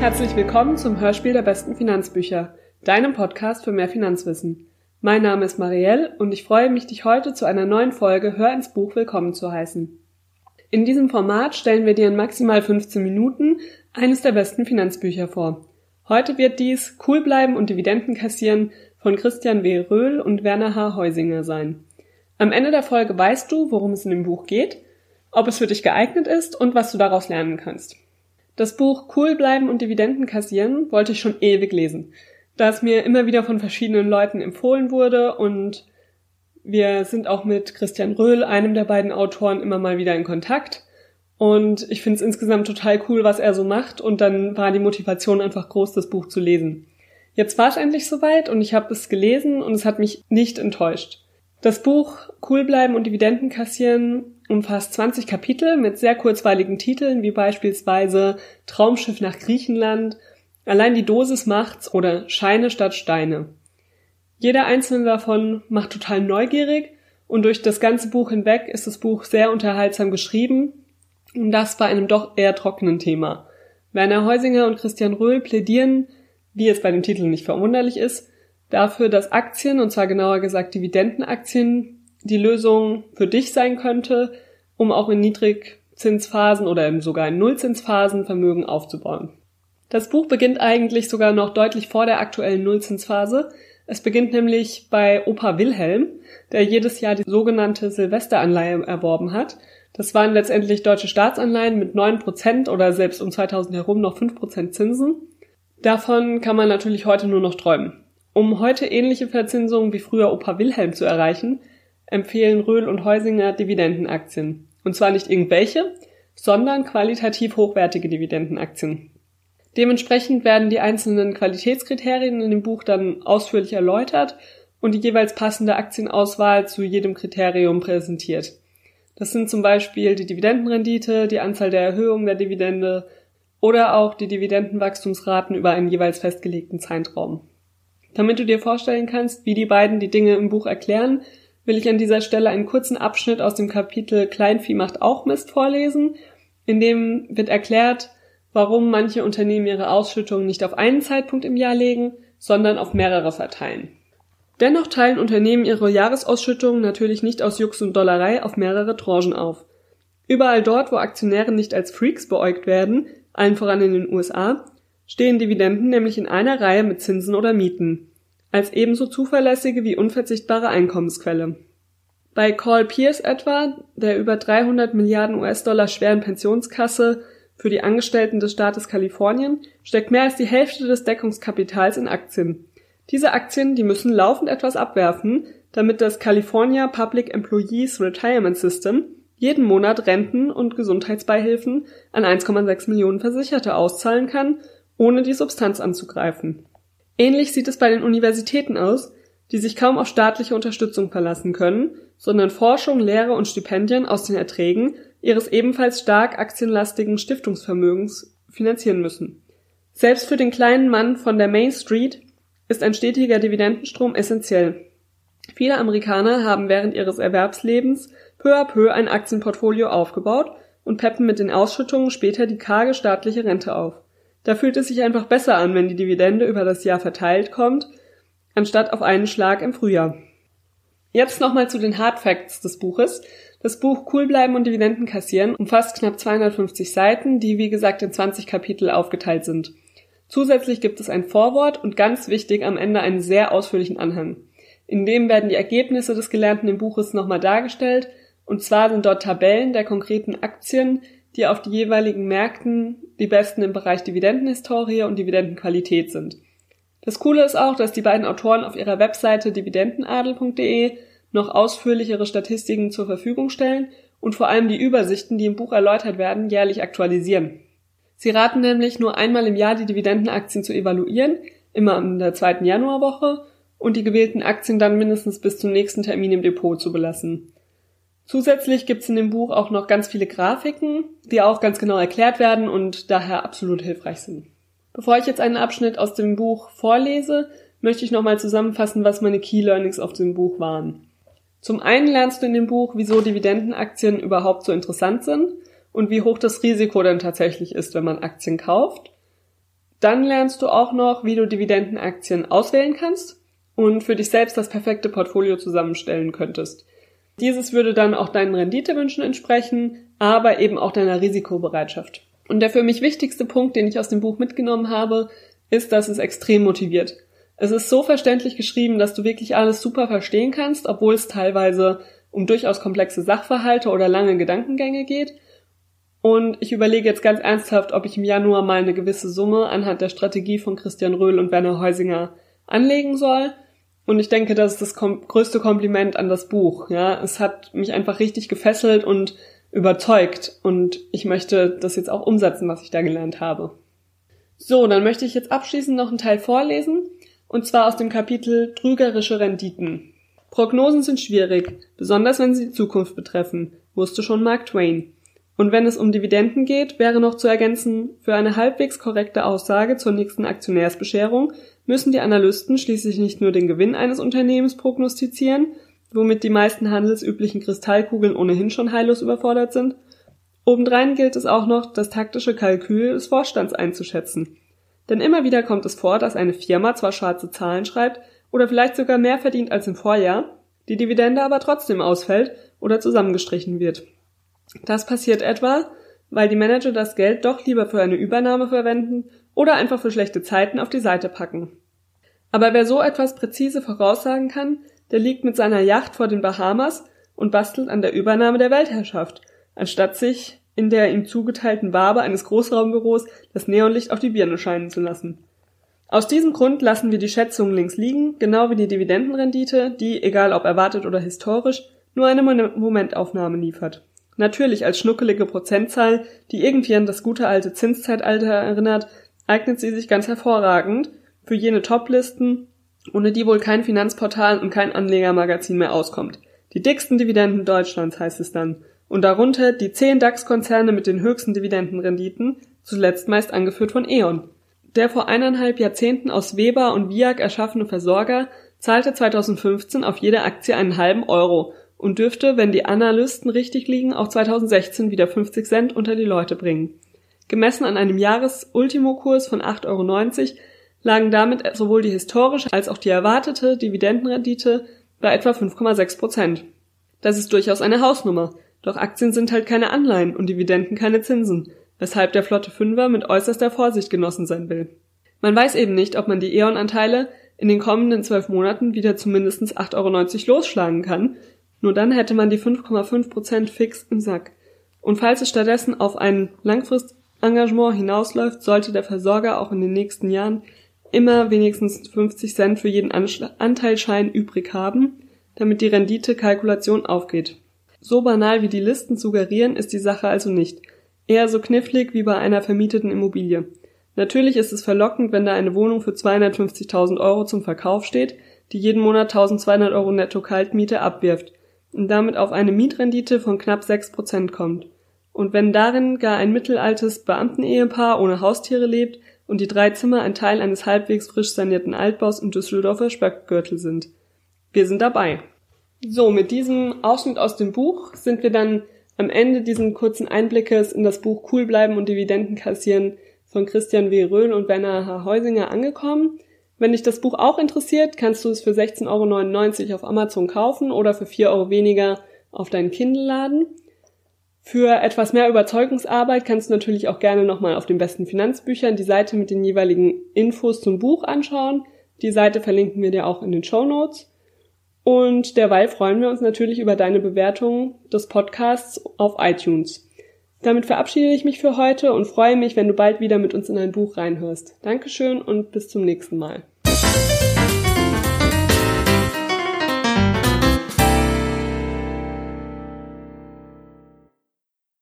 Herzlich willkommen zum Hörspiel der besten Finanzbücher, deinem Podcast für mehr Finanzwissen. Mein Name ist Marielle und ich freue mich, dich heute zu einer neuen Folge Hör ins Buch willkommen zu heißen. In diesem Format stellen wir dir in maximal 15 Minuten eines der besten Finanzbücher vor. Heute wird dies Cool bleiben und Dividenden kassieren von Christian W. Röhl und Werner H. Heusinger sein. Am Ende der Folge weißt du, worum es in dem Buch geht, ob es für dich geeignet ist und was du daraus lernen kannst. Das Buch Cool bleiben und Dividenden kassieren wollte ich schon ewig lesen, da es mir immer wieder von verschiedenen Leuten empfohlen wurde und wir sind auch mit Christian Röhl, einem der beiden Autoren, immer mal wieder in Kontakt. Und ich finde es insgesamt total cool, was er so macht. Und dann war die Motivation einfach groß, das Buch zu lesen. Jetzt war es endlich soweit und ich habe es gelesen und es hat mich nicht enttäuscht. Das Buch Cool bleiben und Dividenden kassieren umfasst 20 Kapitel mit sehr kurzweiligen Titeln wie beispielsweise Traumschiff nach Griechenland, Allein die Dosis macht's oder Scheine statt Steine. Jeder einzelne davon macht total neugierig und durch das ganze Buch hinweg ist das Buch sehr unterhaltsam geschrieben und das bei einem doch eher trockenen Thema. Werner Heusinger und Christian Röhl plädieren, wie es bei dem Titel nicht verwunderlich ist, dafür, dass Aktien, und zwar genauer gesagt Dividendenaktien, die Lösung für dich sein könnte, um auch in Niedrigzinsphasen oder sogar in Nullzinsphasen Vermögen aufzubauen. Das Buch beginnt eigentlich sogar noch deutlich vor der aktuellen Nullzinsphase. Es beginnt nämlich bei Opa Wilhelm, der jedes Jahr die sogenannte Silvesteranleihe erworben hat. Das waren letztendlich deutsche Staatsanleihen mit 9% oder selbst um 2000 herum noch 5% Zinsen. Davon kann man natürlich heute nur noch träumen. Um heute ähnliche Verzinsungen wie früher Opa Wilhelm zu erreichen, empfehlen Röhl und Heusinger Dividendenaktien. Und zwar nicht irgendwelche, sondern qualitativ hochwertige Dividendenaktien. Dementsprechend werden die einzelnen Qualitätskriterien in dem Buch dann ausführlich erläutert und die jeweils passende Aktienauswahl zu jedem Kriterium präsentiert. Das sind zum Beispiel die Dividendenrendite, die Anzahl der Erhöhungen der Dividende oder auch die Dividendenwachstumsraten über einen jeweils festgelegten Zeitraum. Damit du dir vorstellen kannst, wie die beiden die Dinge im Buch erklären, will ich an dieser Stelle einen kurzen Abschnitt aus dem Kapitel Kleinvieh macht auch Mist vorlesen, in dem wird erklärt, warum manche Unternehmen ihre Ausschüttungen nicht auf einen Zeitpunkt im Jahr legen, sondern auf mehrere verteilen. Dennoch teilen Unternehmen ihre Jahresausschüttungen natürlich nicht aus Jux und Dollerei auf mehrere Tranchen auf. Überall dort, wo Aktionäre nicht als Freaks beäugt werden, allen voran in den USA, stehen Dividenden nämlich in einer Reihe mit Zinsen oder Mieten, als ebenso zuverlässige wie unverzichtbare Einkommensquelle. Bei Carl Pierce etwa, der über 300 Milliarden US-Dollar schweren Pensionskasse für die Angestellten des Staates Kalifornien steckt mehr als die Hälfte des Deckungskapitals in Aktien. Diese Aktien, die müssen laufend etwas abwerfen, damit das California Public Employees Retirement System jeden Monat Renten und Gesundheitsbeihilfen an 1,6 Millionen Versicherte auszahlen kann, ohne die Substanz anzugreifen. Ähnlich sieht es bei den Universitäten aus, die sich kaum auf staatliche Unterstützung verlassen können, sondern Forschung, Lehre und Stipendien aus den Erträgen ihres ebenfalls stark aktienlastigen Stiftungsvermögens finanzieren müssen. Selbst für den kleinen Mann von der Main Street ist ein stetiger Dividendenstrom essentiell. Viele Amerikaner haben während ihres Erwerbslebens peu à peu ein Aktienportfolio aufgebaut und peppen mit den Ausschüttungen später die karge staatliche Rente auf. Da fühlt es sich einfach besser an, wenn die Dividende über das Jahr verteilt kommt, anstatt auf einen Schlag im Frühjahr. Jetzt nochmal zu den Hard Facts des Buches. Das Buch Cool bleiben und Dividenden kassieren umfasst knapp 250 Seiten, die wie gesagt in 20 Kapitel aufgeteilt sind. Zusätzlich gibt es ein Vorwort und ganz wichtig am Ende einen sehr ausführlichen Anhang. In dem werden die Ergebnisse des Gelernten im Buches nochmal dargestellt, und zwar sind dort Tabellen der konkreten Aktien, die auf die jeweiligen Märkten die besten im Bereich Dividendenhistorie und Dividendenqualität sind. Das Coole ist auch, dass die beiden Autoren auf ihrer Webseite dividendenadel.de noch ausführlichere Statistiken zur Verfügung stellen und vor allem die Übersichten, die im Buch erläutert werden, jährlich aktualisieren. Sie raten nämlich nur einmal im Jahr die Dividendenaktien zu evaluieren, immer in der zweiten Januarwoche, und die gewählten Aktien dann mindestens bis zum nächsten Termin im Depot zu belassen. Zusätzlich gibt's in dem Buch auch noch ganz viele Grafiken, die auch ganz genau erklärt werden und daher absolut hilfreich sind. Bevor ich jetzt einen Abschnitt aus dem Buch vorlese, möchte ich nochmal zusammenfassen, was meine Key Learnings auf dem Buch waren. Zum einen lernst du in dem Buch, wieso Dividendenaktien überhaupt so interessant sind und wie hoch das Risiko denn tatsächlich ist, wenn man Aktien kauft. Dann lernst du auch noch, wie du Dividendenaktien auswählen kannst und für dich selbst das perfekte Portfolio zusammenstellen könntest. Dieses würde dann auch deinen Renditewünschen entsprechen, aber eben auch deiner Risikobereitschaft. Und der für mich wichtigste Punkt, den ich aus dem Buch mitgenommen habe, ist, dass es extrem motiviert. Es ist so verständlich geschrieben, dass du wirklich alles super verstehen kannst, obwohl es teilweise um durchaus komplexe Sachverhalte oder lange Gedankengänge geht. Und ich überlege jetzt ganz ernsthaft, ob ich im Januar mal eine gewisse Summe anhand der Strategie von Christian Röhl und Werner Heusinger anlegen soll. Und ich denke, das ist das kom größte Kompliment an das Buch. Ja, es hat mich einfach richtig gefesselt und überzeugt. Und ich möchte das jetzt auch umsetzen, was ich da gelernt habe. So, dann möchte ich jetzt abschließend noch einen Teil vorlesen. Und zwar aus dem Kapitel Trügerische Renditen. Prognosen sind schwierig, besonders wenn sie die Zukunft betreffen, wusste schon Mark Twain. Und wenn es um Dividenden geht, wäre noch zu ergänzen, für eine halbwegs korrekte Aussage zur nächsten Aktionärsbescherung müssen die Analysten schließlich nicht nur den Gewinn eines Unternehmens prognostizieren, womit die meisten handelsüblichen Kristallkugeln ohnehin schon heillos überfordert sind, obendrein gilt es auch noch, das taktische Kalkül des Vorstands einzuschätzen. Denn immer wieder kommt es vor, dass eine Firma zwar schwarze Zahlen schreibt oder vielleicht sogar mehr verdient als im Vorjahr, die Dividende aber trotzdem ausfällt oder zusammengestrichen wird. Das passiert etwa, weil die Manager das Geld doch lieber für eine Übernahme verwenden oder einfach für schlechte Zeiten auf die Seite packen. Aber wer so etwas präzise voraussagen kann, der liegt mit seiner Yacht vor den Bahamas und bastelt an der Übernahme der Weltherrschaft, anstatt sich in der ihm zugeteilten Wabe eines Großraumbüros das Neonlicht auf die Birne scheinen zu lassen. Aus diesem Grund lassen wir die Schätzungen links liegen, genau wie die Dividendenrendite, die, egal ob erwartet oder historisch, nur eine Momentaufnahme liefert. Natürlich als schnuckelige Prozentzahl, die irgendwie an das gute alte Zinszeitalter erinnert, eignet sie sich ganz hervorragend für jene Toplisten, ohne die wohl kein Finanzportal und kein Anlegermagazin mehr auskommt. Die dicksten Dividenden Deutschlands heißt es dann. Und darunter die zehn DAX-Konzerne mit den höchsten Dividendenrenditen, zuletzt meist angeführt von E.ON. Der vor eineinhalb Jahrzehnten aus Weber und Viag erschaffene Versorger zahlte 2015 auf jede Aktie einen halben Euro und dürfte, wenn die Analysten richtig liegen, auch 2016 wieder 50 Cent unter die Leute bringen. Gemessen an einem Jahresultimokurs von 8,90 Euro lagen damit sowohl die historische als auch die erwartete Dividendenrendite bei etwa 5,6 Prozent. Das ist durchaus eine Hausnummer, doch Aktien sind halt keine Anleihen und Dividenden keine Zinsen, weshalb der flotte Fünfer mit äußerster Vorsicht genossen sein will. Man weiß eben nicht, ob man die E.ON-Anteile in den kommenden zwölf Monaten wieder zu mindestens 8,90 Euro losschlagen kann, nur dann hätte man die 5,5% fix im Sack. Und falls es stattdessen auf ein Langfristengagement hinausläuft, sollte der Versorger auch in den nächsten Jahren immer wenigstens 50 Cent für jeden Anteilschein übrig haben, damit die Renditekalkulation aufgeht. So banal wie die Listen suggerieren, ist die Sache also nicht. Eher so knifflig wie bei einer vermieteten Immobilie. Natürlich ist es verlockend, wenn da eine Wohnung für 250.000 Euro zum Verkauf steht, die jeden Monat 1200 Euro netto Kaltmiete abwirft und damit auf eine Mietrendite von knapp sechs Prozent kommt. Und wenn darin gar ein mittelaltes Beamtenehepaar ohne Haustiere lebt und die drei Zimmer ein Teil eines halbwegs frisch sanierten Altbaus im Düsseldorfer Speckgürtel sind. Wir sind dabei. So, mit diesem Ausschnitt aus dem Buch sind wir dann am Ende diesen kurzen Einblickes in das Buch Cool bleiben und Dividenden kassieren von Christian W. Röhl und Werner H. Heusinger angekommen. Wenn dich das Buch auch interessiert, kannst du es für 16,99 Euro auf Amazon kaufen oder für 4 Euro weniger auf deinen Kindle laden. Für etwas mehr Überzeugungsarbeit kannst du natürlich auch gerne nochmal auf den besten Finanzbüchern die Seite mit den jeweiligen Infos zum Buch anschauen. Die Seite verlinken wir dir auch in den Show Notes. Und derweil freuen wir uns natürlich über deine Bewertung des Podcasts auf iTunes. Damit verabschiede ich mich für heute und freue mich, wenn du bald wieder mit uns in ein Buch reinhörst. Dankeschön und bis zum nächsten Mal.